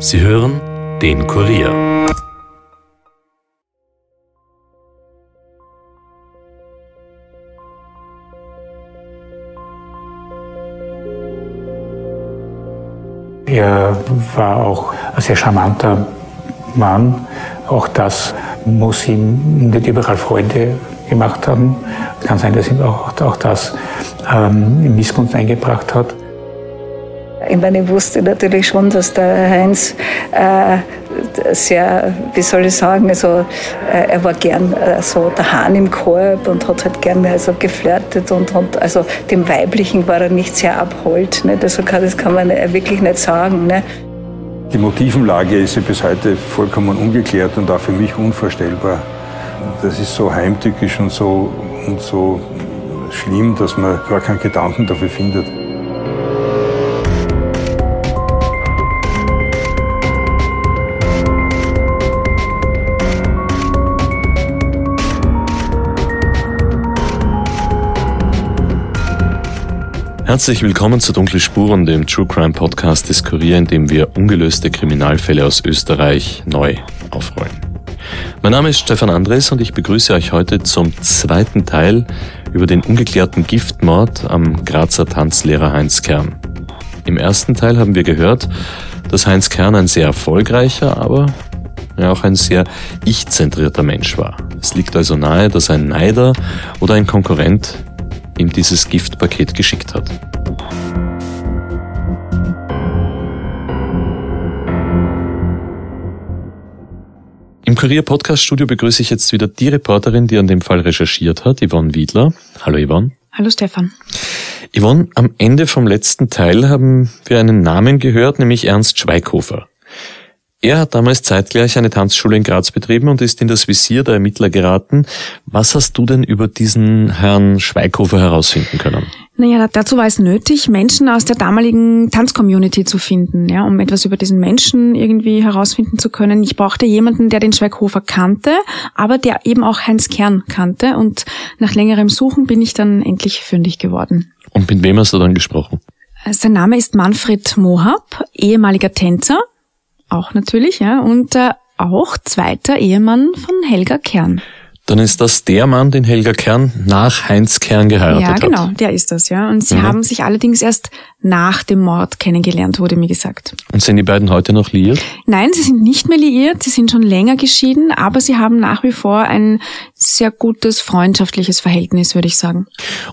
Sie hören den Kurier. Er war auch ein sehr charmanter Mann. Auch das muss ihm nicht überall Freude gemacht haben. Es kann sein, dass ihm auch, auch das ähm, Missgunst eingebracht hat. Ich meine, ich wusste natürlich schon, dass der Heinz äh, sehr, wie soll ich sagen, also äh, er war gern äh, so der Hahn im Korb und hat halt gerne also geflirtet und, und also dem Weiblichen war er nicht sehr abhold. Nicht? Also das kann man wirklich nicht sagen. Ne? Die Motivenlage ist ja bis heute vollkommen ungeklärt und auch für mich unvorstellbar. Das ist so heimtückisch und so, und so schlimm, dass man gar keinen Gedanken dafür findet. Herzlich willkommen zu Dunkle Spuren, dem True Crime Podcast des Kurier, in dem wir ungelöste Kriminalfälle aus Österreich neu aufrollen. Mein Name ist Stefan Andres und ich begrüße euch heute zum zweiten Teil über den ungeklärten Giftmord am Grazer Tanzlehrer Heinz Kern. Im ersten Teil haben wir gehört, dass Heinz Kern ein sehr erfolgreicher, aber ja auch ein sehr ich-zentrierter Mensch war. Es liegt also nahe, dass ein Neider oder ein Konkurrent ihm dieses Giftpaket geschickt hat. Im Kurier Podcast Studio begrüße ich jetzt wieder die Reporterin, die an dem Fall recherchiert hat, Yvonne Wiedler. Hallo Yvonne. Hallo Stefan. Yvonne, am Ende vom letzten Teil haben wir einen Namen gehört, nämlich Ernst Schweighofer. Er hat damals zeitgleich eine Tanzschule in Graz betrieben und ist in das Visier der Ermittler geraten. Was hast du denn über diesen Herrn Schweighofer herausfinden können? Naja, dazu war es nötig, Menschen aus der damaligen Tanzcommunity zu finden, ja, um etwas über diesen Menschen irgendwie herausfinden zu können. Ich brauchte jemanden, der den Schweighofer kannte, aber der eben auch Heinz Kern kannte und nach längerem Suchen bin ich dann endlich fündig geworden. Und mit wem hast du dann gesprochen? Sein Name ist Manfred Mohab, ehemaliger Tänzer, auch natürlich, ja, und äh, auch zweiter Ehemann von Helga Kern. Dann ist das der Mann, den Helga Kern nach Heinz Kern geheiratet hat. Ja, genau, hat. der ist das, ja. Und sie mhm. haben sich allerdings erst nach dem Mord kennengelernt, wurde mir gesagt. Und sind die beiden heute noch liiert? Nein, sie sind nicht mehr liiert, sie sind schon länger geschieden, aber sie haben nach wie vor ein sehr gutes freundschaftliches Verhältnis, würde ich sagen.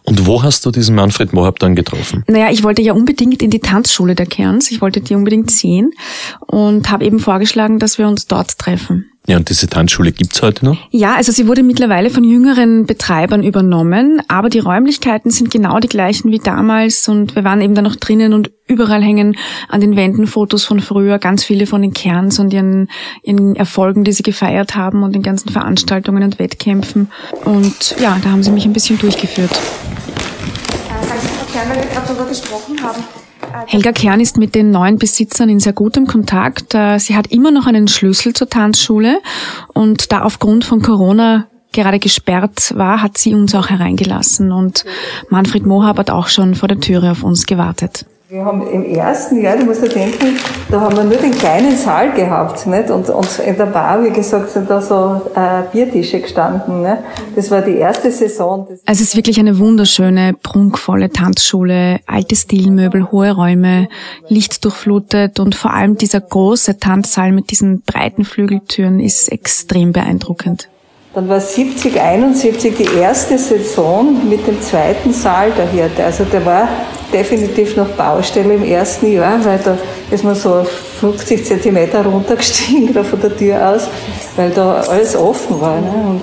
Und wo hast du diesen Manfred Mohab dann getroffen? Naja, ich wollte ja unbedingt in die Tanzschule der Kerns, ich wollte die unbedingt sehen und habe eben vorgeschlagen, dass wir uns dort treffen. Ja, und diese Tanzschule gibt's heute noch? Ja, also sie wurde mittlerweile von jüngeren Betreibern übernommen, aber die Räumlichkeiten sind genau die gleichen wie damals und wir waren eben da noch drinnen und überall hängen an den Wänden Fotos von früher, ganz viele von den Kerns und ihren, ihren Erfolgen, die sie gefeiert haben und den ganzen Veranstaltungen und Wettkämpfen. Und ja, da haben sie mich ein bisschen durchgeführt. Äh, sagen Sie, Frau Kern, weil wir gerade darüber gesprochen haben, Helga Kern ist mit den neuen Besitzern in sehr gutem Kontakt. Äh, sie hat immer noch einen Schlüssel zur Tanzschule und da aufgrund von Corona gerade gesperrt war, hat sie uns auch hereingelassen und Manfred Mohab hat auch schon vor der Türe auf uns gewartet. Wir haben im ersten Jahr, du musst dir denken, da haben wir nur den kleinen Saal gehabt, nicht? Und, und in der Bar, wie gesagt, sind da so äh, Biertische gestanden. Ne? Das war die erste Saison. Also es ist wirklich eine wunderschöne, prunkvolle Tanzschule, alte Stilmöbel, hohe Räume, lichtdurchflutet und vor allem dieser große Tanzsaal mit diesen breiten Flügeltüren ist extrem beeindruckend. Dann war 70, 71 die erste Saison mit dem zweiten Saal der Hirte. Also der war definitiv noch Baustelle im ersten Jahr, weil da ist man so 50 Zentimeter runtergestiegen da von der Tür aus, weil da alles offen war. Ne?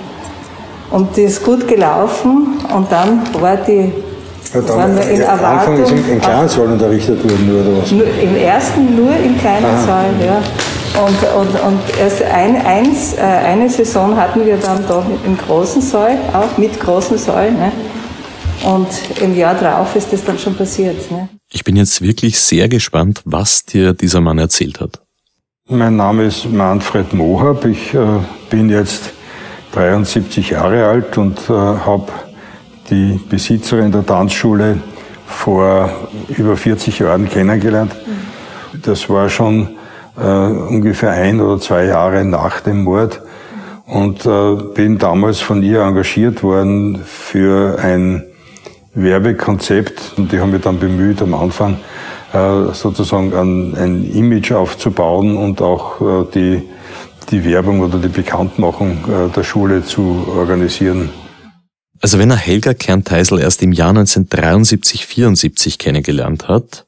Und, und die ist gut gelaufen und dann war die ja, dann, waren wir in Erwartung. Anfang ist im, im kleinen Saal unterrichtet worden, nur oder was? Nur, Im ersten nur im kleinen. Saal, ja. Und, und, und erst ein, eins, äh, eine Saison hatten wir dann da im großen Saal, auch mit großen Saal. Ne? Und im Jahr darauf ist das dann schon passiert. Ne? Ich bin jetzt wirklich sehr gespannt, was dir dieser Mann erzählt hat. Mein Name ist Manfred Mohab. Ich äh, bin jetzt 73 Jahre alt und äh, habe die Besitzerin der Tanzschule vor über 40 Jahren kennengelernt. Das war schon äh, ungefähr ein oder zwei Jahre nach dem Mord und äh, bin damals von ihr engagiert worden für ein Werbekonzept und die haben mich dann bemüht am Anfang äh, sozusagen ein, ein, Image aufzubauen und auch äh, die, die Werbung oder die Bekanntmachung äh, der Schule zu organisieren. Also wenn er Helga Kernteisel erst im Jahr 1973, 74 kennengelernt hat,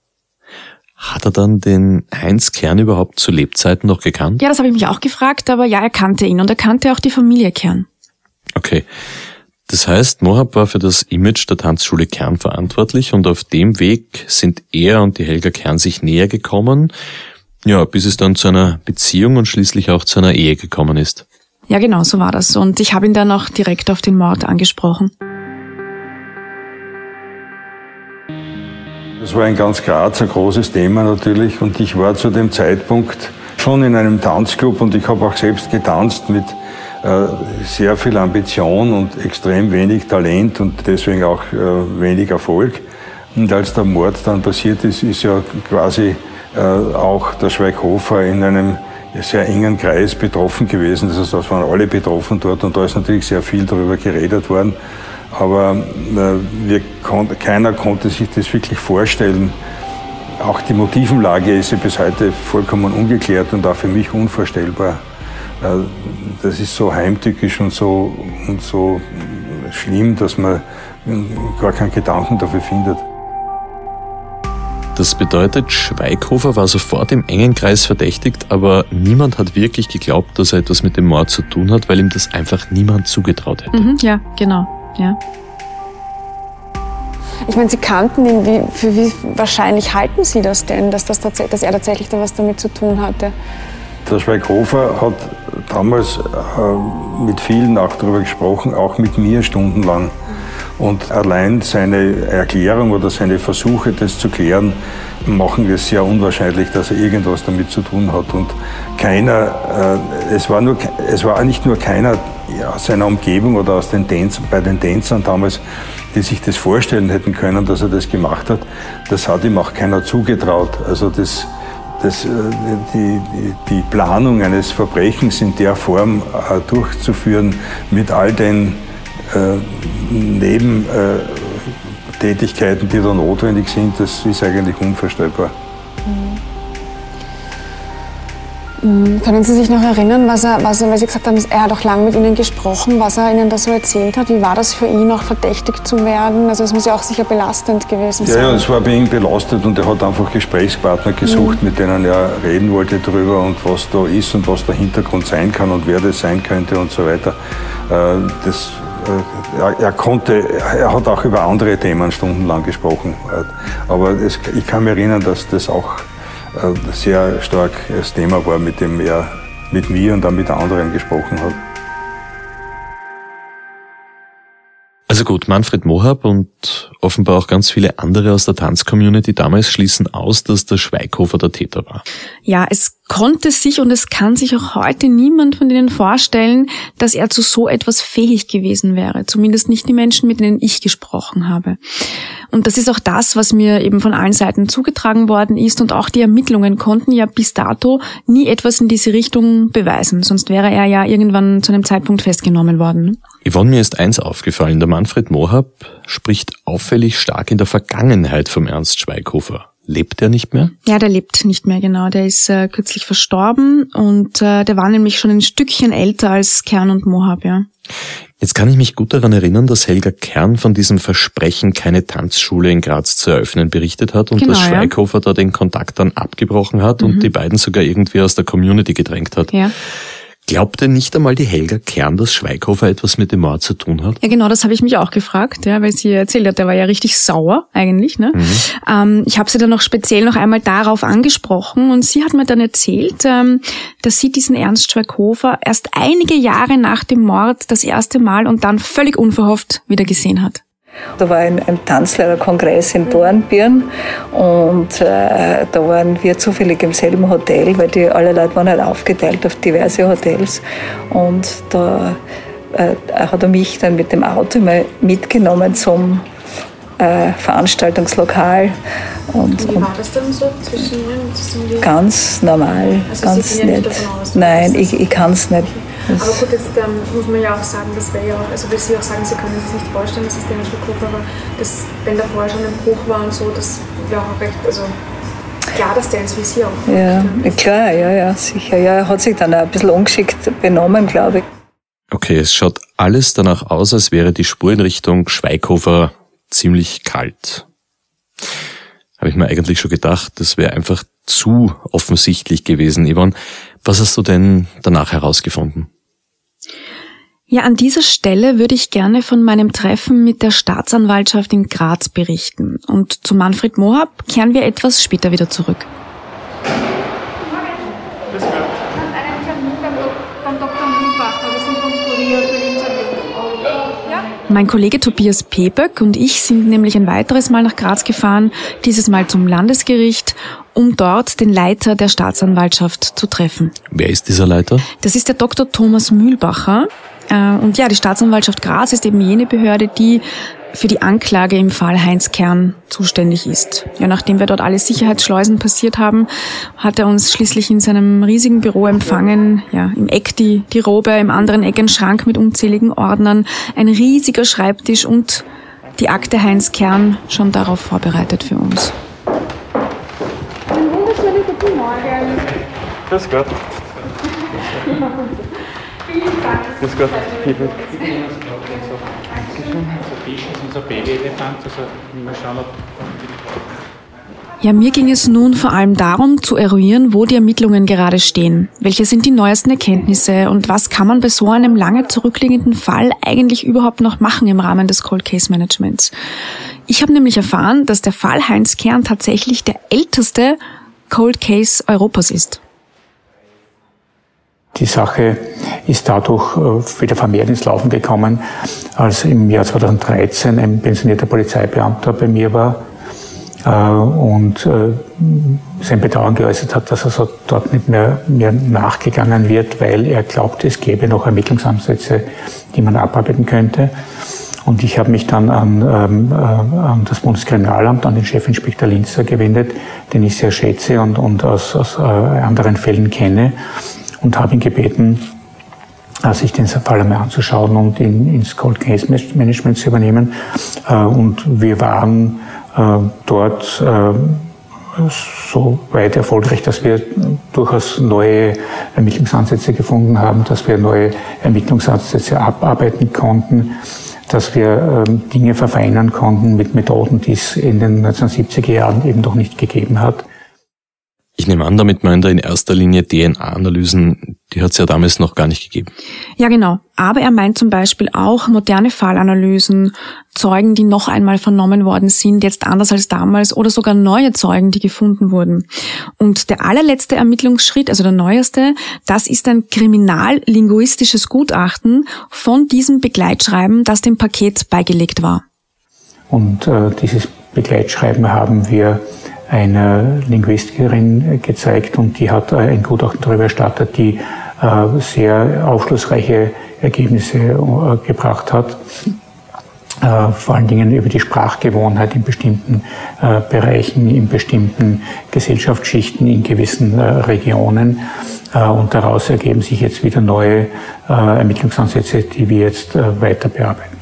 hat er dann den Heinz Kern überhaupt zu Lebzeiten noch gekannt? Ja, das habe ich mich auch gefragt, aber ja, er kannte ihn und er kannte auch die Familie Kern. Okay. Das heißt, Mohab war für das Image der Tanzschule Kern verantwortlich und auf dem Weg sind er und die Helga Kern sich näher gekommen, ja, bis es dann zu einer Beziehung und schließlich auch zu einer Ehe gekommen ist. Ja, genau, so war das. Und ich habe ihn dann auch direkt auf den Mord angesprochen. Das war in ganz Graz ein großes Thema natürlich und ich war zu dem Zeitpunkt schon in einem Tanzclub und ich habe auch selbst getanzt mit äh, sehr viel Ambition und extrem wenig Talent und deswegen auch äh, wenig Erfolg. Und als der Mord dann passiert ist, ist ja quasi äh, auch der Schweighofer in einem sehr engen Kreis betroffen gewesen. Das heißt, es waren alle betroffen dort und da ist natürlich sehr viel darüber geredet worden. Aber wir kon keiner konnte sich das wirklich vorstellen. Auch die Motivenlage ist ja bis heute vollkommen ungeklärt und auch für mich unvorstellbar. Äh, das ist so heimtückisch und so, und so schlimm, dass man gar keinen Gedanken dafür findet. Das bedeutet, Schweighofer war sofort im engen Kreis verdächtigt, aber niemand hat wirklich geglaubt, dass er etwas mit dem Mord zu tun hat, weil ihm das einfach niemand zugetraut hätte. Mhm, ja, genau. Ja. Ich meine, Sie kannten ihn. Wie, für wie wahrscheinlich halten Sie das denn, dass, das dass er tatsächlich da was damit zu tun hatte? Der Schweighofer hat damals äh, mit vielen auch darüber gesprochen, auch mit mir stundenlang. Und allein seine Erklärung oder seine Versuche, das zu klären, machen es sehr unwahrscheinlich, dass er irgendwas damit zu tun hat. Und keiner, äh, es, war nur, es war nicht nur keiner aus seiner Umgebung oder aus den Tänz, bei den Tänzern damals, die sich das vorstellen hätten können, dass er das gemacht hat. Das hat ihm auch keiner zugetraut. Also das, das, äh, die, die Planung eines Verbrechens in der Form äh, durchzuführen mit all den äh, Nebentätigkeiten, die da notwendig sind, das ist eigentlich unvorstellbar. Mhm. Können Sie sich noch erinnern, was er, was er, weil Sie gesagt haben, er hat auch lange mit Ihnen gesprochen, was er Ihnen da so erzählt hat? Wie war das für ihn, auch verdächtigt zu werden? Also es muss ja auch sicher belastend gewesen sein. Ja, ja, es war bei ihm belastet und er hat einfach Gesprächspartner gesucht, mhm. mit denen er reden wollte darüber und was da ist und was der Hintergrund sein kann und wer das sein könnte und so weiter. Äh, das, er, er, konnte, er hat auch über andere Themen stundenlang gesprochen. Äh, aber es, ich kann mich erinnern, dass das auch sehr stark das Thema war, mit dem er mit mir und dann mit anderen gesprochen hat. Also gut, Manfred Mohab und offenbar auch ganz viele andere aus der Tanzcommunity damals schließen aus, dass der Schweighofer der Täter war. Ja, es konnte sich und es kann sich auch heute niemand von denen vorstellen, dass er zu so etwas fähig gewesen wäre. Zumindest nicht die Menschen, mit denen ich gesprochen habe. Und das ist auch das, was mir eben von allen Seiten zugetragen worden ist. Und auch die Ermittlungen konnten ja bis dato nie etwas in diese Richtung beweisen. Sonst wäre er ja irgendwann zu einem Zeitpunkt festgenommen worden. Yvonne, mir ist eins aufgefallen. Der Manfred Mohab spricht auffällig stark in der Vergangenheit vom Ernst Schweighofer. Lebt er nicht mehr? Ja, der lebt nicht mehr, genau. Der ist äh, kürzlich verstorben und äh, der war nämlich schon ein Stückchen älter als Kern und Mohab, ja. Jetzt kann ich mich gut daran erinnern, dass Helga Kern von diesem Versprechen, keine Tanzschule in Graz zu eröffnen, berichtet hat und genau, dass Schweighofer ja. da den Kontakt dann abgebrochen hat mhm. und die beiden sogar irgendwie aus der Community gedrängt hat. Ja. Glaubte nicht einmal die Helga Kern, dass Schweighofer etwas mit dem Mord zu tun hat? Ja, genau, das habe ich mich auch gefragt, ja, weil sie erzählt hat, der war ja richtig sauer eigentlich. Ne? Mhm. Ähm, ich habe sie dann noch speziell noch einmal darauf angesprochen und sie hat mir dann erzählt, ähm, dass sie diesen Ernst Schweighofer erst einige Jahre nach dem Mord das erste Mal und dann völlig unverhofft wieder gesehen hat. Da war ein, ein Tanzlehrerkongress in Dornbirn und äh, da waren wir zufällig im selben Hotel, weil die alle Leute waren halt aufgeteilt auf diverse Hotels und da äh, hat er mich dann mit dem Auto mal mitgenommen zum äh, Veranstaltungslokal. Und, Wie war das dann so zwischen Ihnen? Ganz normal, Also ganz Sie nett. Nein, ich, ich kann es nicht. Aber gut, jetzt ähm, muss man ja auch sagen, das wäre ja, also will Sie auch sagen, Sie können sich nicht vorstellen, dass es den Schluck aber das, wenn davor schon ein Bruch war und so, das wäre auch recht, also klar, dass der ins Visier auch Ja, klar, ja, ja, sicher. Ja, er hat sich dann auch ein bisschen ungeschickt benommen, glaube ich. Okay, es schaut alles danach aus, als wäre die Spur in Richtung Schweighofer ziemlich kalt. Habe ich mir eigentlich schon gedacht, das wäre einfach zu offensichtlich gewesen, Yvonne. Was hast du denn danach herausgefunden? Ja, an dieser Stelle würde ich gerne von meinem Treffen mit der Staatsanwaltschaft in Graz berichten. Und zu Manfred Mohab kehren wir etwas später wieder zurück. Mein Kollege Tobias Peböck und ich sind nämlich ein weiteres Mal nach Graz gefahren, dieses Mal zum Landesgericht, um dort den Leiter der Staatsanwaltschaft zu treffen. Wer ist dieser Leiter? Das ist der Dr. Thomas Mühlbacher. Äh, Und ja, die Staatsanwaltschaft Graz ist eben jene Behörde, die für die Anklage im Fall Heinz Kern zuständig ist. Ja, nachdem wir dort alle Sicherheitsschleusen passiert haben, hat er uns schließlich in seinem riesigen Büro empfangen. Ja, im Eck die, die Robe, im anderen Eck ein Schrank mit unzähligen Ordnern, ein riesiger Schreibtisch und die Akte Heinz Kern schon darauf vorbereitet für uns. Grüß Gott. Grüß Gott. Ob Ja, mir ging es nun vor allem darum, zu eruieren, wo die Ermittlungen gerade stehen. Welche sind die neuesten Erkenntnisse und was kann man bei so einem lange zurückliegenden Fall eigentlich überhaupt noch machen im Rahmen des Cold Case Managements? Ich habe nämlich erfahren, dass der Fall Heinz Kern tatsächlich der älteste Cold Case Europas ist. Die Sache ist dadurch äh, wieder vermehrt ins Laufen gekommen, als im Jahr 2013 ein pensionierter Polizeibeamter bei mir war äh, und äh, sein Bedauern geäußert hat, dass also dort nicht mehr, mehr nachgegangen wird, weil er glaubt, es gäbe noch Ermittlungsansätze, die man abarbeiten könnte. Und ich habe mich dann an, ähm, äh, an das Bundeskriminalamt, an den Chefinspektor Linzer gewendet, den ich sehr schätze und, und aus, aus anderen Fällen kenne und habe ihn gebeten, äh, sich den Fall einmal anzuschauen und ihn ins Cold Case Management zu übernehmen. Äh, Und wir waren äh, dort so weit erfolgreich, dass wir durchaus neue Ermittlungsansätze gefunden haben, dass wir neue Ermittlungsansätze abarbeiten konnten, dass wir ähm, Dinge verfeinern konnten mit Methoden, die es in den 1970er Jahren eben noch nicht gegeben hat. Ich nehme an, damit meint er in erster Linie DNA-Analysen, die hat es ja damals noch gar nicht gegeben. Ja, genau. Aber er meint zum Beispiel auch moderne Fallanalysen, Zeugen, die noch einmal vernommen worden sind, jetzt anders als damals, oder sogar neue Zeugen, die gefunden wurden. Und der allerletzte Ermittlungsschritt, also der neueste, das ist ein kriminallinguistisches Gutachten von diesem Begleitschreiben, das dem Paket beigelegt war. Und äh, dieses Begleitschreiben haben wir einer Linguistikerin gezeigt und die hat ein Gutachten darüber erstattet, die äh, sehr aufschlussreiche Ergebnisse äh, gebracht hat. Äh, vor allen Dingen über die Sprachgewohnheit in bestimmten äh, Bereichen, in bestimmten Gesellschaftsschichten, in gewissen äh, Regionen. Äh, und daraus ergeben sich jetzt wieder neue äh, Ermittlungsansätze, die wir jetzt äh, weiter bearbeiten.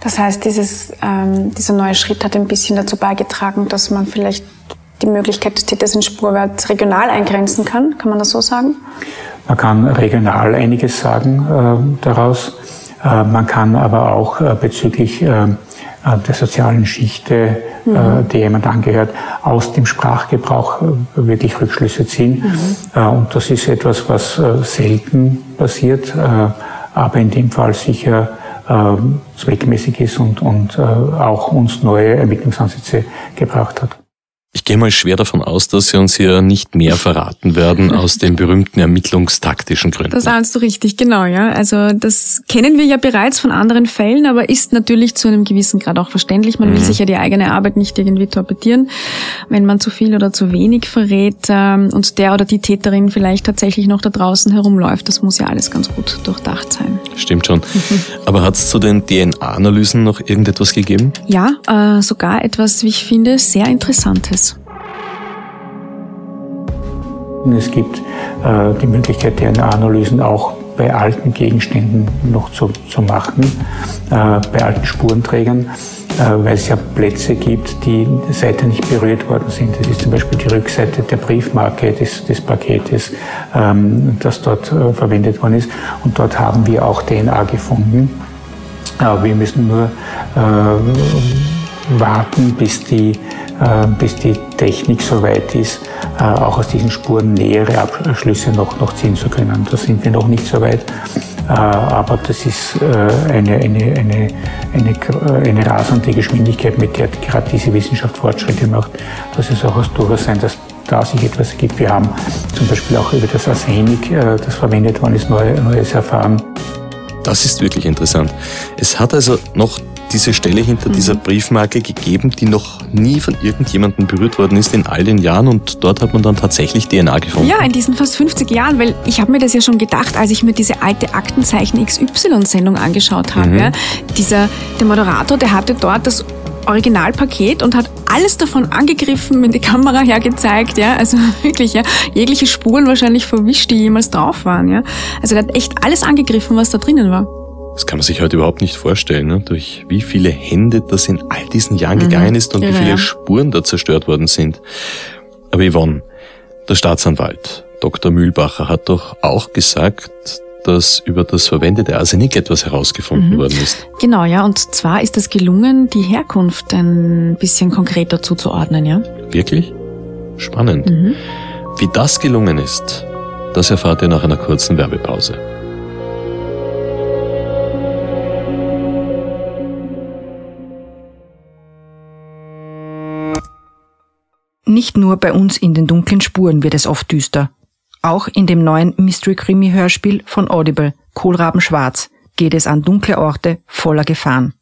Das heißt, dieses, ähm, dieser neue Schritt hat ein bisschen dazu beigetragen, dass man vielleicht die Möglichkeit des Täters in Spurwert regional eingrenzen kann. Kann man das so sagen? Man kann regional einiges sagen äh, daraus. Äh, man kann aber auch äh, bezüglich äh, der sozialen Schichte, mhm. der jemand angehört, aus dem Sprachgebrauch äh, wirklich Rückschlüsse ziehen. Mhm. Äh, und das ist etwas, was äh, selten passiert, aber in dem Fall sicher zweckmäßig ist und, und auch uns neue Ermittlungsansätze gebracht hat. Ich gehe mal schwer davon aus, dass Sie uns hier nicht mehr verraten werden aus den berühmten ermittlungstaktischen Gründen. Das ahnst du richtig, genau, ja. Also das kennen wir ja bereits von anderen Fällen, aber ist natürlich zu einem gewissen Grad auch verständlich. Man will mhm. sich ja die eigene Arbeit nicht irgendwie torpedieren, wenn man zu viel oder zu wenig verrät ähm, und der oder die Täterin vielleicht tatsächlich noch da draußen herumläuft. Das muss ja alles ganz gut durchdacht sein. Stimmt schon. Mhm. Aber hat es zu den DNA-Analysen noch irgendetwas gegeben? Ja, äh, sogar etwas, wie ich finde, sehr Interessantes. Es gibt äh, die Möglichkeit, DNA-Analysen auch bei alten Gegenständen noch zu, zu machen, äh, bei alten Spurenträgern, äh, weil es ja Plätze gibt, die seither nicht berührt worden sind. Das ist zum Beispiel die Rückseite der Briefmarke des, des Paketes, ähm, das dort äh, verwendet worden ist. Und dort haben wir auch DNA gefunden. wir müssen nur warten, bis die bis die Technik so weit ist, auch aus diesen Spuren nähere Abschlüsse noch, noch ziehen zu können. Da sind wir noch nicht so weit, äh, aber das ist eine, eine, eine, eine, eine rasende Geschwindigkeit, mit der gerade diese Wissenschaft Fortschritte macht, dass es auch durchaus sein, dass da sich etwas ergibt. Wir haben zum Beispiel auch über das Arsenik, das verwendet worden ist, Neues erfahren. Das ist wirklich interessant. Es hat also noch diese Stelle hinter mhm. dieser Briefmarke gegeben, die noch nie von irgendjemandem berührt worden ist in all den Jahren und dort hat man dann tatsächlich DNA gefunden. Ja, in diesen fast 50 Jahren, weil ich habe mir das ja schon gedacht, als ich mir diese alte Aktenzeichen XY-Sendung angeschaut habe. Mhm. Ja, dieser, der Moderator, der hatte dort das Originalpaket und hat alles davon angegriffen, in die Kamera hergezeigt, ja, also wirklich, ja, jegliche Spuren wahrscheinlich verwischt, die jemals drauf waren, ja. Also er hat echt alles angegriffen, was da drinnen war. Das kann man sich heute überhaupt nicht vorstellen, ne? durch wie viele Hände das in all diesen Jahren mhm. gegangen ist und ja, wie viele ja. Spuren da zerstört worden sind. Aber Yvonne, der Staatsanwalt Dr. Mühlbacher hat doch auch gesagt, dass über das verwendete Arsenik etwas herausgefunden mhm. worden ist. Genau, ja, und zwar ist es gelungen, die Herkunft ein bisschen konkreter zuzuordnen, ja. Wirklich? Spannend. Mhm. Wie das gelungen ist, das erfahrt ihr nach einer kurzen Werbepause. Nicht nur bei uns in den dunklen Spuren wird es oft düster. Auch in dem neuen Mystery-Krimi-Hörspiel von Audible, Kohlraben Schwarz, geht es an dunkle Orte voller Gefahren.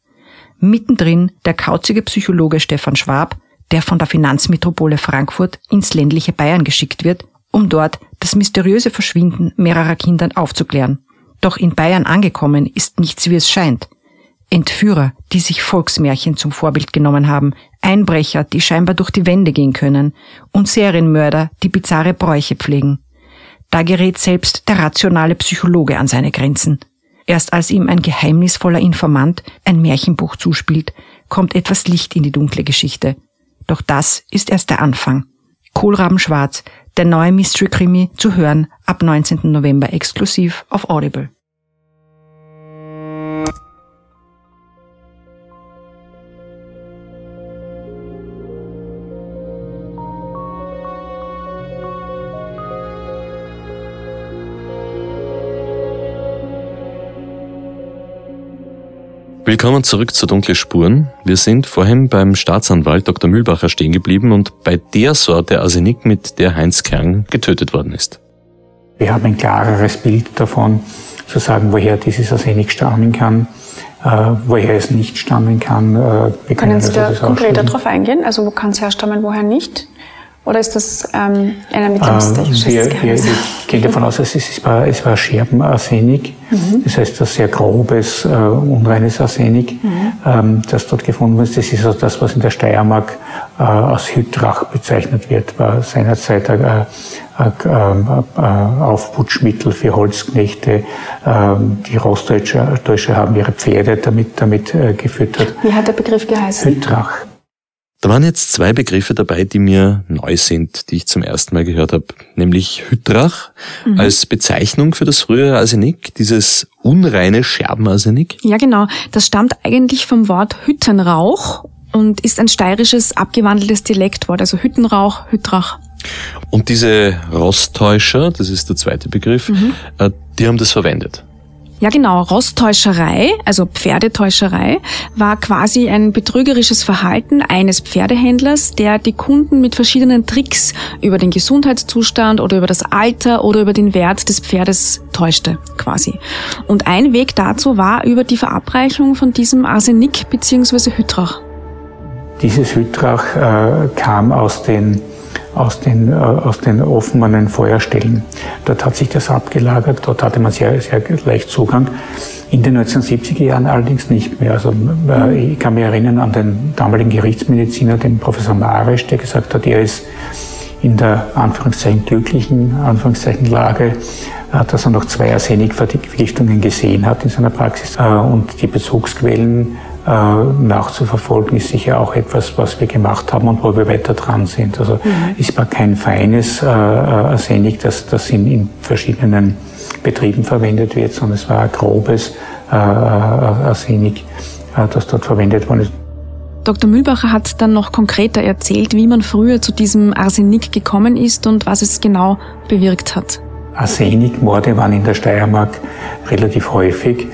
Mittendrin der kauzige Psychologe Stefan Schwab, der von der Finanzmetropole Frankfurt ins ländliche Bayern geschickt wird, um dort das mysteriöse Verschwinden mehrerer Kindern aufzuklären. Doch in Bayern angekommen ist nichts wie es scheint. Entführer, die sich Volksmärchen zum Vorbild genommen haben, Einbrecher, die scheinbar durch die Wände gehen können, und Serienmörder, die bizarre Bräuche pflegen. Da gerät selbst der rationale Psychologe an seine Grenzen. Erst als ihm ein geheimnisvoller Informant ein Märchenbuch zuspielt, kommt etwas Licht in die dunkle Geschichte. Doch das ist erst der Anfang. Kohlraben Schwarz, der neue Mystery-Krimi, zu hören ab 19. November exklusiv auf Audible. Willkommen zurück zu Dunkle Spuren. Wir sind vorhin beim Staatsanwalt Dr. Mühlbacher stehen geblieben und bei der Sorte Arsenik, mit der Heinz Kern getötet worden ist. Wir haben ein klareres Bild davon, zu sagen, woher dieses Arsenik stammen kann, äh, woher es nicht stammen kann. Äh, können Sie da konkreter darauf eingehen? Also wo kann es herstammen, woher nicht? Oder ist das ähm, ein ermittlungstechnisches äh, wir, wir, wir gehen davon aus, es, ist, es war, es war Scherbenarsenik, mhm. das heißt das sehr grobes, äh, unreines Arsenik, mhm. ähm, das dort gefunden wurde. Das ist also das, was in der Steiermark äh, als Hydrach bezeichnet wird, war seinerzeit ein äh, äh, Aufputschmittel für Holzknechte. Ähm, die Rostdeutsche haben ihre Pferde damit, damit äh, gefüttert. Wie hat der Begriff geheißen? Hydrach. Da waren jetzt zwei Begriffe dabei, die mir neu sind, die ich zum ersten Mal gehört habe, nämlich Hydrach mhm. als Bezeichnung für das frühere Arsenik, dieses unreine Scherbenarsenik. Ja, genau. Das stammt eigentlich vom Wort Hüttenrauch und ist ein steirisches abgewandeltes Dialektwort, also Hüttenrauch, Hydrach. Und diese Rosttäuscher, das ist der zweite Begriff, mhm. Äh, die haben das verwendet. Ja, genau. Rosttäuscherei, also Pferdetäuscherei, war quasi ein betrügerisches Verhalten eines Pferdehändlers, der die Kunden mit verschiedenen Tricks über den Gesundheitszustand oder über das Alter oder über den Wert des Pferdes täuschte, quasi. Und ein Weg dazu war über die Verabreichung von diesem Arsenik bzw. Hydrach. Dieses Hydrach äh, kam aus den aus den, äh, aus den offenen Feuerstellen. Dort hat sich das abgelagert, dort hatte man sehr, sehr leicht Zugang. In den 1970er Jahren allerdings nicht mehr. Also äh, ich kann mich erinnern an den damaligen Gerichtsmediziner, den Professor Marisch, der gesagt hat, er ist in der Anführungszeichen glücklichen Anführungszeichen Lage, äh, dass er noch zwei Arsenikvergiftungen gesehen hat in seiner Praxis und die Bezugsquellen äh, nachzuverfolgen, ist sicher auch etwas, was wir gemacht haben und wo wir weiter dran sind. Also mhm. es war kein feines äh, Arsenik, das, das in, in verschiedenen Betrieben verwendet wird, sondern es war ein grobes äh, Arsenik, äh, das dort verwendet worden ist. Dr. Mühlbacher hat dann noch konkreter erzählt, wie man früher zu diesem Arsenik gekommen ist und was es genau bewirkt hat. Arsenikmorde waren in der Steiermark relativ häufig,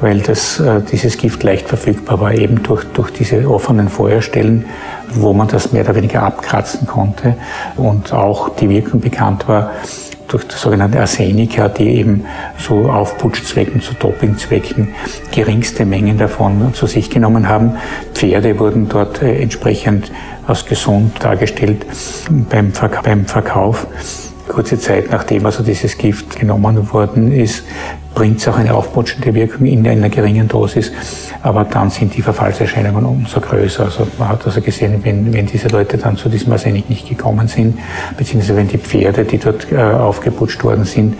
weil das, äh, dieses Gift leicht verfügbar war, eben durch, durch diese offenen Feuerstellen, wo man das mehr oder weniger abkratzen konnte und auch die Wirkung bekannt war durch das sogenannte Arsenika, die eben zu Aufputschzwecken, zu Dopingzwecken geringste Mengen davon zu sich genommen haben. Pferde wurden dort äh, entsprechend als gesund dargestellt beim Verkauf kurze Zeit nachdem also dieses Gift genommen worden ist, bringt es auch eine aufputschende Wirkung in einer geringen Dosis, aber dann sind die Verfallserscheinungen umso größer. Also man hat also gesehen, wenn, wenn diese Leute dann zu diesem Arsenik nicht gekommen sind, beziehungsweise wenn die Pferde, die dort äh, aufgeputscht worden sind,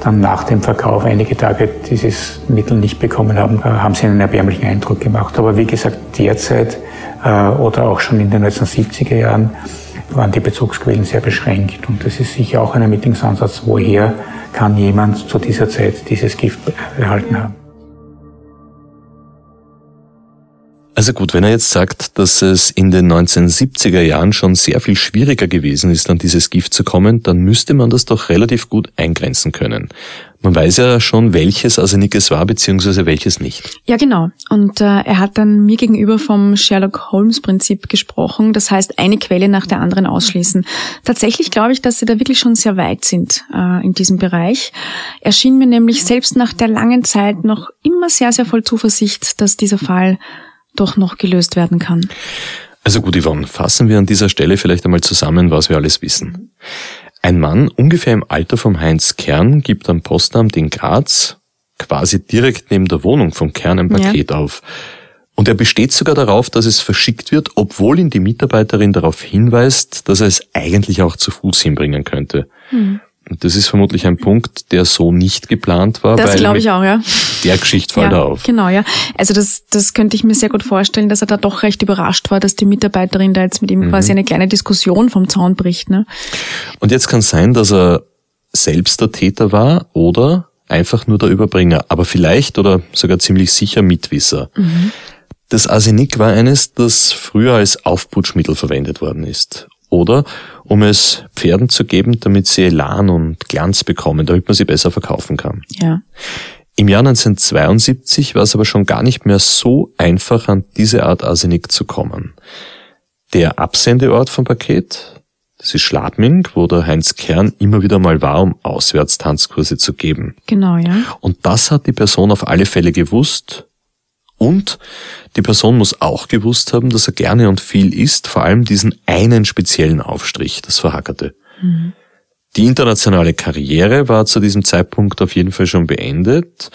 dann nach dem Verkauf einige Tage dieses Mittel nicht bekommen haben, äh, haben sie einen erbärmlichen Eindruck gemacht. Aber wie gesagt, derzeit äh, oder auch schon in den 1970er Jahren waren die Bezugsquellen sehr beschränkt. Und das ist sicher auch ein Ermittlungsansatz, woher kann jemand zu dieser Zeit dieses Gift erhalten haben. Also gut, wenn er jetzt sagt, dass es in den 1970er Jahren schon sehr viel schwieriger gewesen ist, an dieses Gift zu kommen, dann müsste man das doch relativ gut eingrenzen können. Man weiß ja schon, welches Arsenik es war, beziehungsweise welches nicht. Ja, genau. Und äh, er hat dann mir gegenüber vom Sherlock Holmes-Prinzip gesprochen. Das heißt, eine Quelle nach der anderen ausschließen. Tatsächlich glaube ich, dass sie da wirklich schon sehr weit sind äh, in diesem Bereich. Er schien mir nämlich selbst nach der langen Zeit noch immer sehr, sehr voll Zuversicht, dass dieser Fall doch noch gelöst werden kann. Also gut, Yvonne, fassen wir an dieser Stelle vielleicht einmal zusammen, was wir alles wissen. Ein Mann, ungefähr im Alter vom Heinz Kern, gibt am Postamt in Graz, quasi direkt neben der Wohnung vom Kern, ein Paket ja. auf. Und er besteht sogar darauf, dass es verschickt wird, obwohl ihn die Mitarbeiterin darauf hinweist, dass er es eigentlich auch zu Fuß hinbringen könnte. Mhm. Das ist vermutlich ein Punkt, der so nicht geplant war. Das glaube ich auch, ja. Der Geschichte fällt ja, auf. Genau, ja. Also das, das könnte ich mir sehr gut vorstellen, dass er da doch recht überrascht war, dass die Mitarbeiterin da jetzt mit ihm mhm. quasi eine kleine Diskussion vom Zaun bricht. Ne? Und jetzt kann es sein, dass er selbst der Täter war oder einfach nur der Überbringer, aber vielleicht oder sogar ziemlich sicher Mitwisser. Mhm. Das Arsenik war eines, das früher als Aufputschmittel verwendet worden ist oder um es Pferden zu geben, damit sie Elan und Glanz bekommen, damit man sie besser verkaufen kann. Ja. Im Jahr 1972 war es aber schon gar nicht mehr so einfach, an diese Art Arsenik zu kommen. Der Absendeort vom Paket, das ist Schladming, wo der Heinz Kern immer wieder mal war, um Auswärtstanzkurse zu geben. Genau, ja. Und das hat die Person auf alle Fälle gewusst und die Person muss auch gewusst haben, dass er gerne und viel isst, vor allem diesen einen speziellen Aufstrich, das Verhackerte. Mhm. Die internationale Karriere war zu diesem Zeitpunkt auf jeden Fall schon beendet.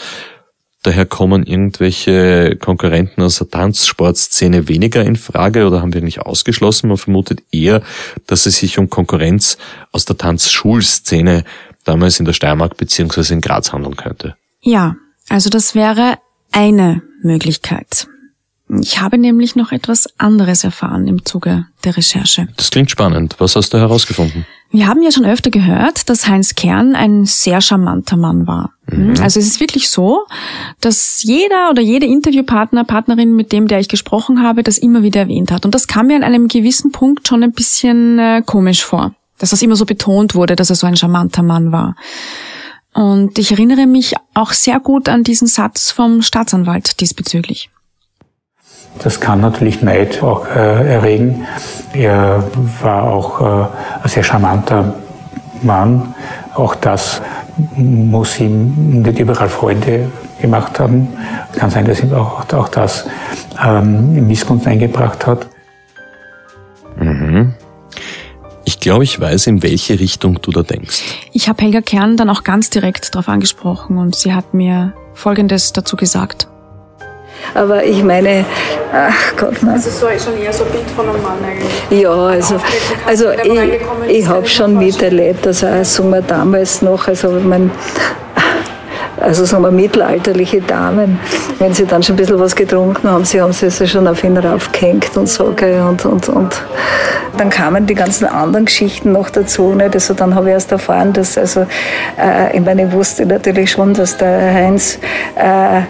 Daher kommen irgendwelche Konkurrenten aus der Tanzsportszene weniger in Frage oder haben wir nicht ausgeschlossen. Man vermutet eher, dass es sich um Konkurrenz aus der Tanzschulszene damals in der Steiermark beziehungsweise in Graz handeln könnte. Ja, also das wäre eine Möglichkeit. Ich habe nämlich noch etwas anderes erfahren im Zuge der Recherche. Das klingt spannend. Was hast du herausgefunden? Wir haben ja schon öfter gehört, dass Heinz Kern ein sehr charmanter Mann war. Mhm. Also es ist wirklich so, dass jeder oder jede Interviewpartner, Partnerin, mit dem, der ich gesprochen habe, das immer wieder erwähnt hat. Und das kam mir an einem gewissen Punkt schon ein bisschen äh, komisch vor, dass das immer so betont wurde, dass er so ein charmanter Mann war. Und ich erinnere mich auch sehr gut an diesen Satz vom Staatsanwalt diesbezüglich. Das kann natürlich Neid auch äh, erregen. Er war auch äh, ein sehr charmanter Mann. Auch das muss ihm nicht überall Freude gemacht haben. Es kann sein, dass ihm auch, auch das ähm, Missgunst eingebracht hat. Mhm. Ich glaube, ich weiß, in welche Richtung du da denkst. Ich habe Helga Kern dann auch ganz direkt darauf angesprochen und sie hat mir Folgendes dazu gesagt. Aber ich meine, ach Gott, nein. Also so schon eher so ein Bild von einem Mann eigentlich. Ja, also, also ich, ich habe schon miterlebt, also sagen wir damals noch, also mein, also sagen wir mittelalterliche Damen, wenn sie dann schon ein bisschen was getrunken haben, sie haben sich schon auf ihn raufgehängt und so, gell, und, und, und dann kamen die ganzen anderen Geschichten noch dazu. Nicht? Also dann habe ich erst erfahren, dass, also, äh, ich meine, ich wusste natürlich schon, dass der Heinz äh,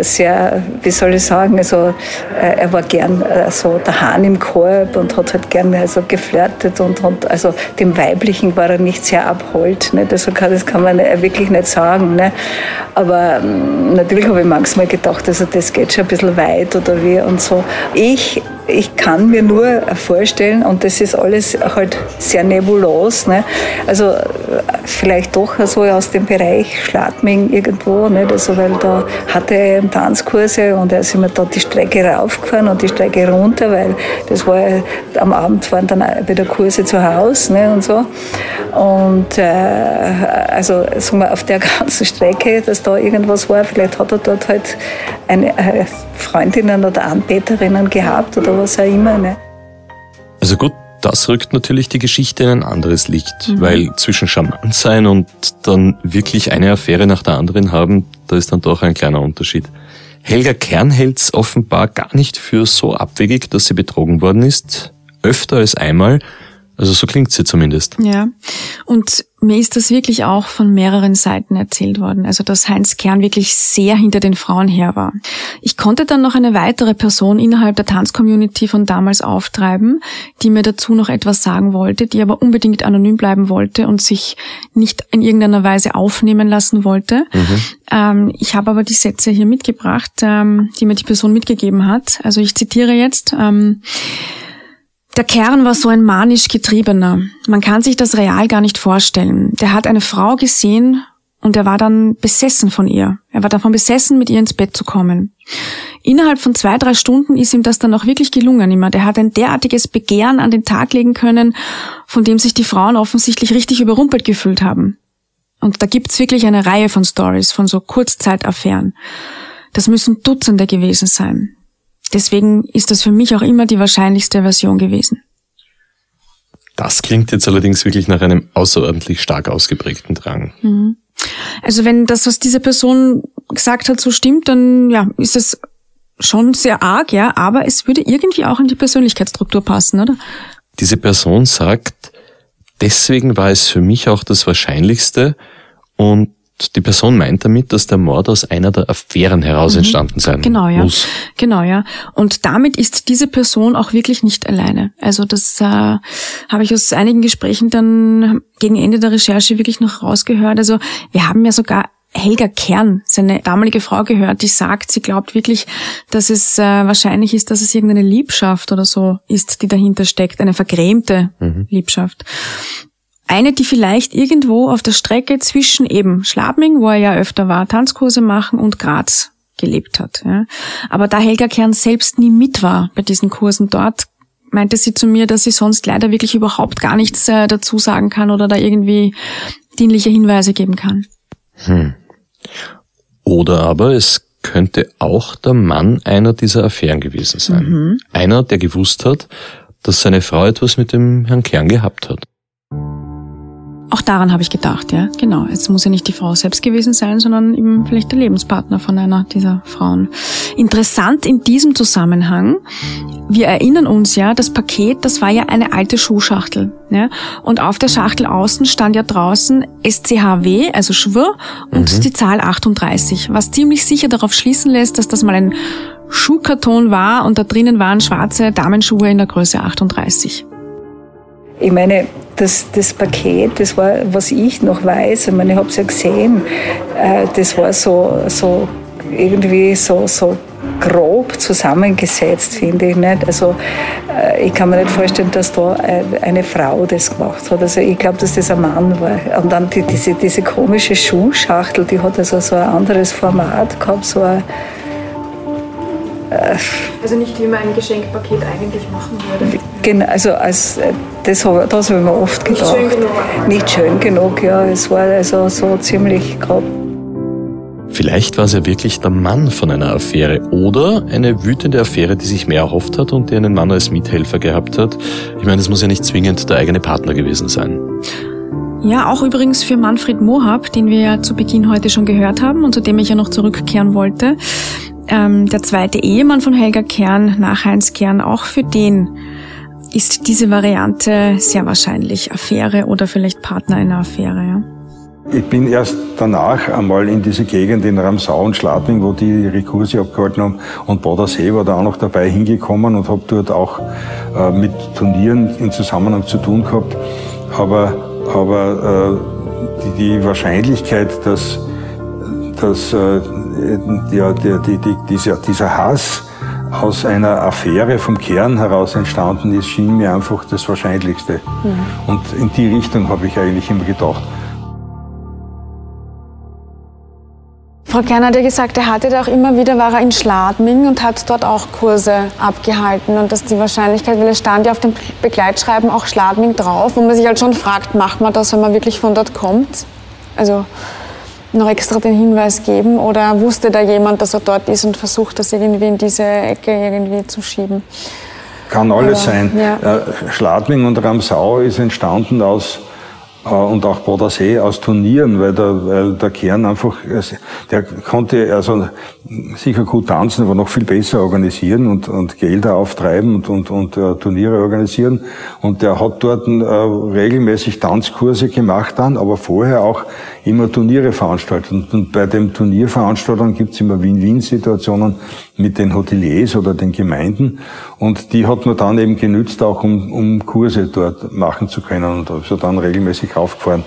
sehr, wie soll ich sagen, also äh, er war gern äh, so der Hahn im Korb und hat halt gerne also geflirtet und, und also dem Weiblichen war er nicht sehr abhold. Nicht? Also das kann man wirklich nicht sagen. Nicht? Aber ähm, natürlich habe ich manchmal gedacht, also das geht schon ein bisschen weit oder wie und so. Ich ich kann mir nur vorstellen, und das ist alles halt sehr nebulos, ne? also vielleicht doch so aus dem Bereich Schladming irgendwo, nicht? Also, weil da hatte er Tanzkurse und er ist immer da die Strecke raufgefahren und die Strecke runter, weil das war am Abend waren dann wieder Kurse zu Hause ne? und so. Und äh, also sagen wir, auf der ganzen Strecke, dass da irgendwas war, vielleicht hat er dort halt eine äh, Freundinnen oder Anbeterinnen gehabt oder was auch immer. Ne? Also gut, das rückt natürlich die Geschichte in ein anderes Licht, mhm. weil zwischen charmant sein und dann wirklich eine Affäre nach der anderen haben, da ist dann doch ein kleiner Unterschied. Helga Kern hält's offenbar gar nicht für so abwegig, dass sie betrogen worden ist. Öfter als einmal also so klingt sie zumindest. Ja. Und mir ist das wirklich auch von mehreren Seiten erzählt worden. Also dass Heinz Kern wirklich sehr hinter den Frauen her war. Ich konnte dann noch eine weitere Person innerhalb der Tanzcommunity von damals auftreiben, die mir dazu noch etwas sagen wollte, die aber unbedingt anonym bleiben wollte und sich nicht in irgendeiner Weise aufnehmen lassen wollte. Mhm. Ähm, ich habe aber die Sätze hier mitgebracht, ähm, die mir die Person mitgegeben hat. Also ich zitiere jetzt. Ähm, der Kern war so ein manisch getriebener. Man kann sich das real gar nicht vorstellen. Der hat eine Frau gesehen und er war dann besessen von ihr. Er war davon besessen, mit ihr ins Bett zu kommen. Innerhalb von zwei, drei Stunden ist ihm das dann auch wirklich gelungen. Immer. Der hat ein derartiges Begehren an den Tag legen können, von dem sich die Frauen offensichtlich richtig überrumpelt gefühlt haben. Und da gibt's wirklich eine Reihe von Stories, von so Kurzzeitaffären. Das müssen Dutzende gewesen sein. Deswegen ist das für mich auch immer die wahrscheinlichste Version gewesen. Das klingt jetzt allerdings wirklich nach einem außerordentlich stark ausgeprägten Drang. Mhm. Also wenn das, was diese Person gesagt hat, so stimmt, dann ja, ist es schon sehr arg, ja, aber es würde irgendwie auch in die Persönlichkeitsstruktur passen, oder? Diese Person sagt, deswegen war es für mich auch das Wahrscheinlichste und die Person meint damit, dass der Mord aus einer der Affären heraus mhm. entstanden sein genau, ja. muss. Genau, ja. Und damit ist diese Person auch wirklich nicht alleine. Also das äh, habe ich aus einigen Gesprächen dann gegen Ende der Recherche wirklich noch rausgehört. Also wir haben ja sogar Helga Kern, seine damalige Frau gehört, die sagt, sie glaubt wirklich, dass es äh, wahrscheinlich ist, dass es irgendeine Liebschaft oder so ist, die dahinter steckt, eine vergrämte mhm. Liebschaft. Eine, die vielleicht irgendwo auf der Strecke zwischen eben Schlabming, wo er ja öfter war, Tanzkurse machen und Graz gelebt hat. Ja. Aber da Helga Kern selbst nie mit war bei diesen Kursen dort, meinte sie zu mir, dass sie sonst leider wirklich überhaupt gar nichts äh, dazu sagen kann oder da irgendwie dienliche Hinweise geben kann. Hm. Oder aber es könnte auch der Mann einer dieser Affären gewesen sein. Mhm. Einer, der gewusst hat, dass seine Frau etwas mit dem Herrn Kern gehabt hat. Auch daran habe ich gedacht, ja, genau. Es muss ja nicht die Frau selbst gewesen sein, sondern eben vielleicht der Lebenspartner von einer dieser Frauen. Interessant in diesem Zusammenhang, wir erinnern uns ja, das Paket, das war ja eine alte Schuhschachtel. Ja? Und auf der Schachtel außen stand ja draußen SCHW, also Schwur, und mhm. die Zahl 38, was ziemlich sicher darauf schließen lässt, dass das mal ein Schuhkarton war und da drinnen waren schwarze Damenschuhe in der Größe 38. Ich meine, das, das Paket, das war, was ich noch weiß, ich meine, ich habe es ja gesehen, äh, das war so, so irgendwie so, so grob zusammengesetzt, finde ich nicht. Also äh, ich kann mir nicht vorstellen, dass da eine Frau das gemacht hat. Also ich glaube, dass das ein Mann war. Und dann die, diese, diese komische Schuhschachtel, die hat also so ein anderes Format gehabt, so ein also nicht, wie man ein Geschenkpaket eigentlich machen würde. Genau, also als, das, das habe ich mir oft gedacht. Nicht schön genug. Nicht schön genug, ja. Es war also so ziemlich grob. Vielleicht war es ja wirklich der Mann von einer Affäre oder eine wütende Affäre, die sich mehr erhofft hat und die einen Mann als Mithelfer gehabt hat. Ich meine, es muss ja nicht zwingend der eigene Partner gewesen sein. Ja, auch übrigens für Manfred Mohab, den wir ja zu Beginn heute schon gehört haben und zu dem ich ja noch zurückkehren wollte. Ähm, der zweite Ehemann von Helga Kern, nach Heinz Kern, auch für den ist diese Variante sehr wahrscheinlich Affäre oder vielleicht Partner einer Affäre. Ja. Ich bin erst danach einmal in diese Gegend in Ramsau und Schladming, wo die ihre Kurse abgehalten haben, und Badersee war da auch noch dabei hingekommen und habe dort auch äh, mit Turnieren in Zusammenhang zu tun gehabt. Aber, aber äh, die, die, Wahrscheinlichkeit, dass, dass äh, der, die, die, dieser, dieser Hass aus einer Affäre vom Kern heraus entstanden ist, schien mir einfach das Wahrscheinlichste. Mhm. Und in die Richtung habe ich eigentlich immer gedacht. Frau Kern hat ja gesagt, er hatte da auch immer wieder, war er in Schladming und hat dort auch Kurse abgehalten. Und dass die Wahrscheinlichkeit, weil es stand ja auf dem Begleitschreiben auch Schladming drauf, wo man sich halt schon fragt, macht man das, wenn man wirklich von dort kommt? Also noch extra den Hinweis geben oder wusste da jemand, dass er dort ist und versucht, das irgendwie in diese Ecke irgendwie zu schieben? Kann alles Aber, sein. Ja. Äh, Schladming und Ramsau ist entstanden aus äh, und auch Bodensee aus Turnieren, weil der, weil der Kern einfach, der konnte also sicher gut tanzen, aber noch viel besser organisieren und, und Gelder auftreiben und, und, und uh, Turniere organisieren. Und der hat dort uh, regelmäßig Tanzkurse gemacht dann, aber vorher auch immer Turniere veranstaltet. Und, bei den Turnierveranstaltungen gibt's immer Win-Win-Situationen mit den Hoteliers oder den Gemeinden. Und die hat man dann eben genützt, auch um, um Kurse dort machen zu können und also dann regelmäßig aufgefahren.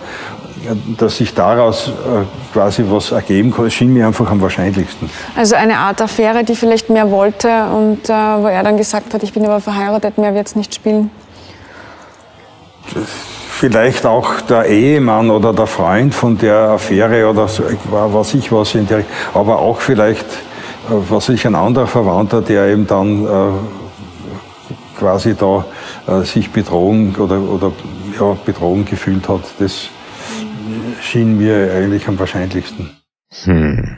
Dass sich daraus äh, quasi was ergeben kann, schien mir einfach am wahrscheinlichsten. Also eine Art Affäre, die vielleicht mehr wollte und äh, wo er dann gesagt hat, ich bin aber verheiratet, mehr wird es nicht spielen. Vielleicht auch der Ehemann oder der Freund von der Affäre oder so, was ich was in der, aber auch vielleicht äh, was ich ein anderer Verwandter, der eben dann äh, quasi da äh, sich betrogen oder, oder ja, betrogen gefühlt hat, das schien mir eigentlich am wahrscheinlichsten. Hm.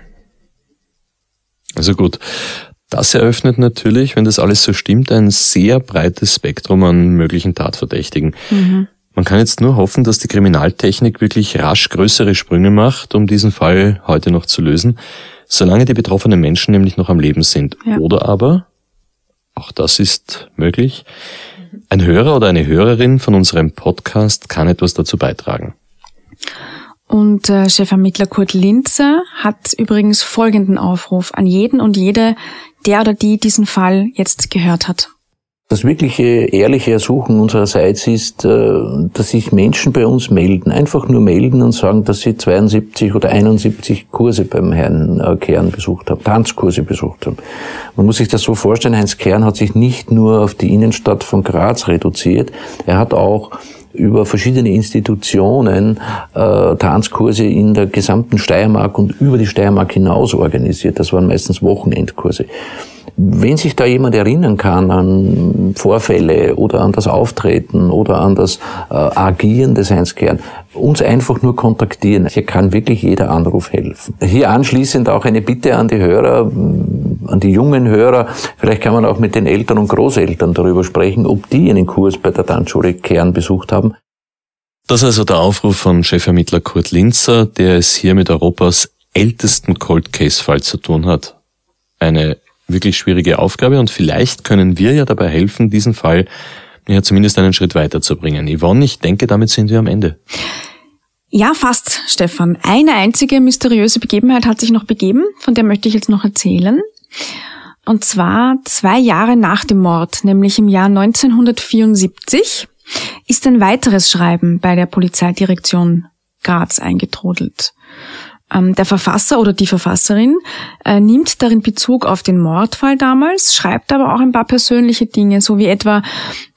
Also gut. Das eröffnet natürlich, wenn das alles so stimmt, ein sehr breites Spektrum an möglichen Tatverdächtigen. Mhm. Man kann jetzt nur hoffen, dass die Kriminaltechnik wirklich rasch größere Sprünge macht, um diesen Fall heute noch zu lösen, solange die betroffenen Menschen nämlich noch am Leben sind. Ja. Oder aber, auch das ist möglich, ein Hörer oder eine Hörerin von unserem Podcast kann etwas dazu beitragen. Und äh, Chefermittler Kurt Linzer hat übrigens folgenden Aufruf an jeden und jede, der oder die diesen Fall jetzt gehört hat. Das wirkliche ehrliche Ersuchen unsererseits ist, äh, dass sich Menschen bei uns melden, einfach nur melden und sagen, dass sie 72 oder 71 Kurse beim Herrn äh, Kern besucht haben, Tanzkurse besucht haben. Man muss sich das so vorstellen, Heinz Kern hat sich nicht nur auf die Innenstadt von Graz reduziert, er hat auch über verschiedene Institutionen äh, Tanzkurse in der gesamten Steiermark und über die Steiermark hinaus organisiert. Das waren meistens Wochenendkurse. Wenn sich da jemand erinnern kann an Vorfälle oder an das Auftreten oder an das äh, Agieren des Heinz-Kern, uns einfach nur kontaktieren. Hier kann wirklich jeder Anruf helfen. Hier anschließend auch eine Bitte an die Hörer, an die jungen Hörer. Vielleicht kann man auch mit den Eltern und Großeltern darüber sprechen, ob die einen Kurs bei der Tanzschule Kern besucht haben. Das ist also der Aufruf von Chefermittler Kurt Linzer, der es hier mit Europas ältesten Cold Case Fall zu tun hat. Eine wirklich schwierige Aufgabe und vielleicht können wir ja dabei helfen, diesen Fall ja zumindest einen Schritt weiterzubringen. Yvonne, ich denke, damit sind wir am Ende. Ja, fast, Stefan. Eine einzige mysteriöse Begebenheit hat sich noch begeben, von der möchte ich jetzt noch erzählen. Und zwar zwei Jahre nach dem Mord, nämlich im Jahr 1974, ist ein weiteres Schreiben bei der Polizeidirektion Graz eingetrudelt. Ähm, der Verfasser oder die Verfasserin äh, nimmt darin Bezug auf den Mordfall damals, schreibt aber auch ein paar persönliche Dinge, so wie etwa,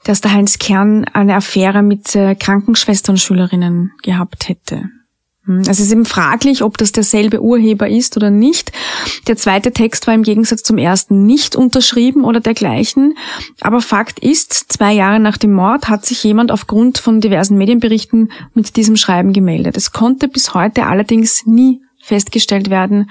dass der Heinz Kern eine Affäre mit äh, Krankenschwestern-Schülerinnen gehabt hätte. Hm, es ist eben fraglich, ob das derselbe Urheber ist oder nicht. Der zweite Text war im Gegensatz zum ersten nicht unterschrieben oder dergleichen. Aber Fakt ist, zwei Jahre nach dem Mord hat sich jemand aufgrund von diversen Medienberichten mit diesem Schreiben gemeldet. Es konnte bis heute allerdings nie festgestellt werden,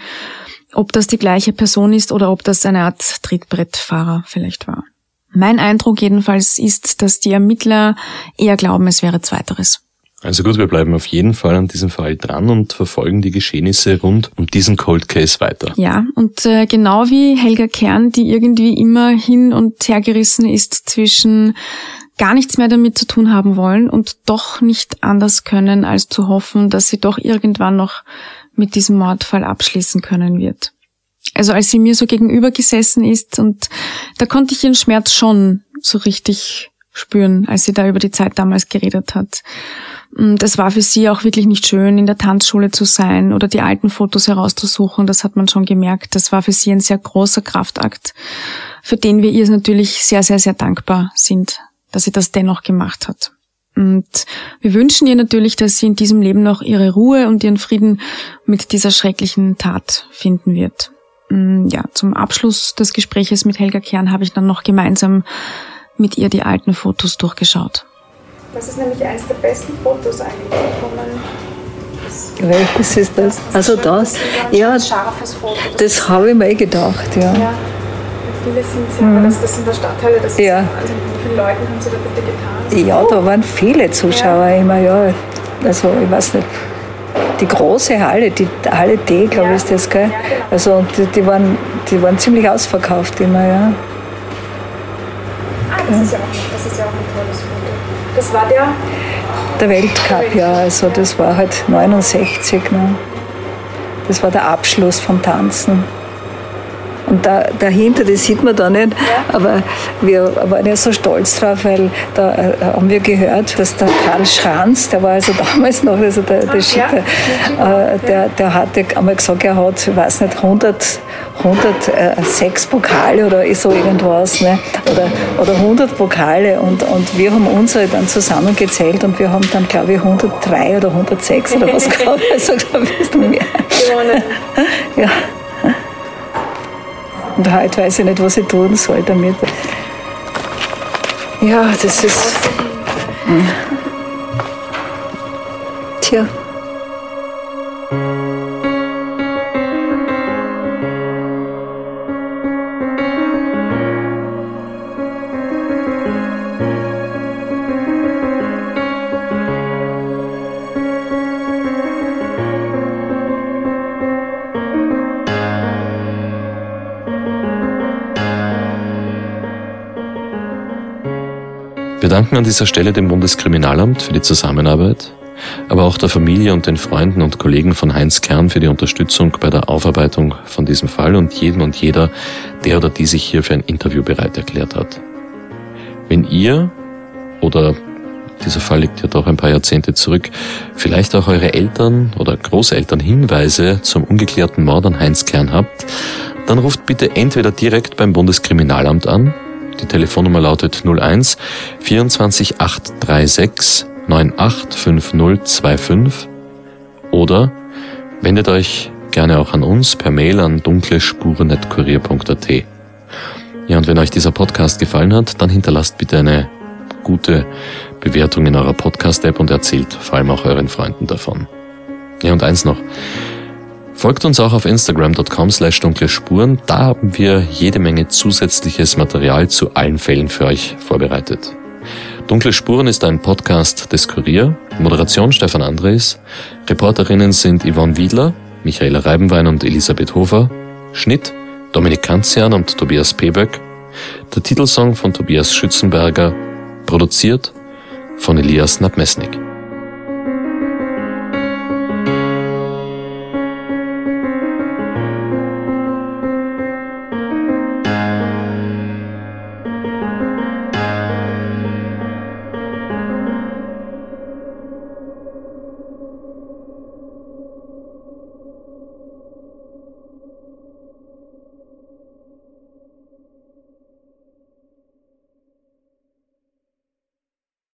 ob das die gleiche Person ist oder ob das eine Art Trittbrettfahrer vielleicht war. Mein Eindruck jedenfalls ist, dass die Ermittler eher glauben, es wäre zweiteres. Also gut, wir bleiben auf jeden Fall an diesem Fall dran und verfolgen die Geschehnisse rund um diesen Cold Case weiter. Ja, und äh, genau wie Helga Kern, die irgendwie immer hin und her gerissen ist zwischen gar nichts mehr damit zu tun haben wollen und doch nicht anders können, als zu hoffen, dass sie doch irgendwann noch mit diesem Mordfall abschließen können wird. Also als sie mir so gegenüber gesessen ist und da konnte ich ihren Schmerz schon so richtig spüren, als sie da über die Zeit damals geredet hat. Das war für sie auch wirklich nicht schön, in der Tanzschule zu sein oder die alten Fotos herauszusuchen. Das hat man schon gemerkt. Das war für sie ein sehr großer Kraftakt, für den wir ihr natürlich sehr, sehr, sehr dankbar sind, dass sie das dennoch gemacht hat. Und wir wünschen ihr natürlich, dass sie in diesem Leben noch ihre Ruhe und ihren Frieden mit dieser schrecklichen Tat finden wird. Mm, ja, zum Abschluss des Gespräches mit Helga Kern habe ich dann noch gemeinsam mit ihr die alten Fotos durchgeschaut. Das ist nämlich eines der besten Fotos eigentlich, wo man welches ist das? Das also das? Ja, das habe ich mir gedacht, ja. ja. Viele sind ja, mhm. das, das sind der Stadtteile, das ja. ist, also wie viele Leute haben sie da bitte getan? Ja, da waren viele Zuschauer ja. immer, ja. Also ich weiß nicht. Die große Halle, die Halle D, glaube ich, ist das, gell? Genau. Also die, die, waren, die waren ziemlich ausverkauft immer, ja. Ah, das ist ja auch, das ist ja auch ein tolles Foto. Das war der? Der Weltcup, ja. Also das war halt 69. Ne? Das war der Abschluss vom Tanzen. Und da, dahinter, das sieht man da nicht, ja. aber wir waren ja so stolz drauf, weil da äh, haben wir gehört, dass der Karl Schranz, der war also damals noch, also der, der, Ach, ja. äh, der, der hatte einmal gesagt, er hat, ich weiß nicht, 100, 106 Pokale oder so irgendwas, ne? oder, oder 100 Pokale und, und wir haben unsere dann zusammengezählt und wir haben dann, glaube ich, 103 oder 106 oder was gehabt, also da bist du mehr. Gewonnen. ja. Und heute weiß ich nicht, was ich tun soll damit. Ja, das ist. Tja. Danken an dieser Stelle dem Bundeskriminalamt für die Zusammenarbeit, aber auch der Familie und den Freunden und Kollegen von Heinz Kern für die Unterstützung bei der Aufarbeitung von diesem Fall und jedem und jeder, der oder die sich hier für ein Interview bereit erklärt hat. Wenn ihr oder dieser Fall liegt ja doch ein paar Jahrzehnte zurück, vielleicht auch eure Eltern oder Großeltern Hinweise zum ungeklärten Mord an Heinz Kern habt, dann ruft bitte entweder direkt beim Bundeskriminalamt an die Telefonnummer lautet 01 24 836 985025 oder wendet euch gerne auch an uns per Mail an dunklespuren.kurier.at. Ja, und wenn euch dieser Podcast gefallen hat, dann hinterlasst bitte eine gute Bewertung in eurer Podcast-App und erzählt vor allem auch euren Freunden davon. Ja, und eins noch. Folgt uns auch auf instagram.com slash dunkle Spuren. Da haben wir jede Menge zusätzliches Material zu allen Fällen für euch vorbereitet. Dunkle Spuren ist ein Podcast des Kurier. Moderation Stefan Andres. Reporterinnen sind Yvonne Wiedler, Michaela Reibenwein und Elisabeth Hofer. Schnitt Dominik Kanzian und Tobias Peböck. Der Titelsong von Tobias Schützenberger. Produziert von Elias Nabmesnik.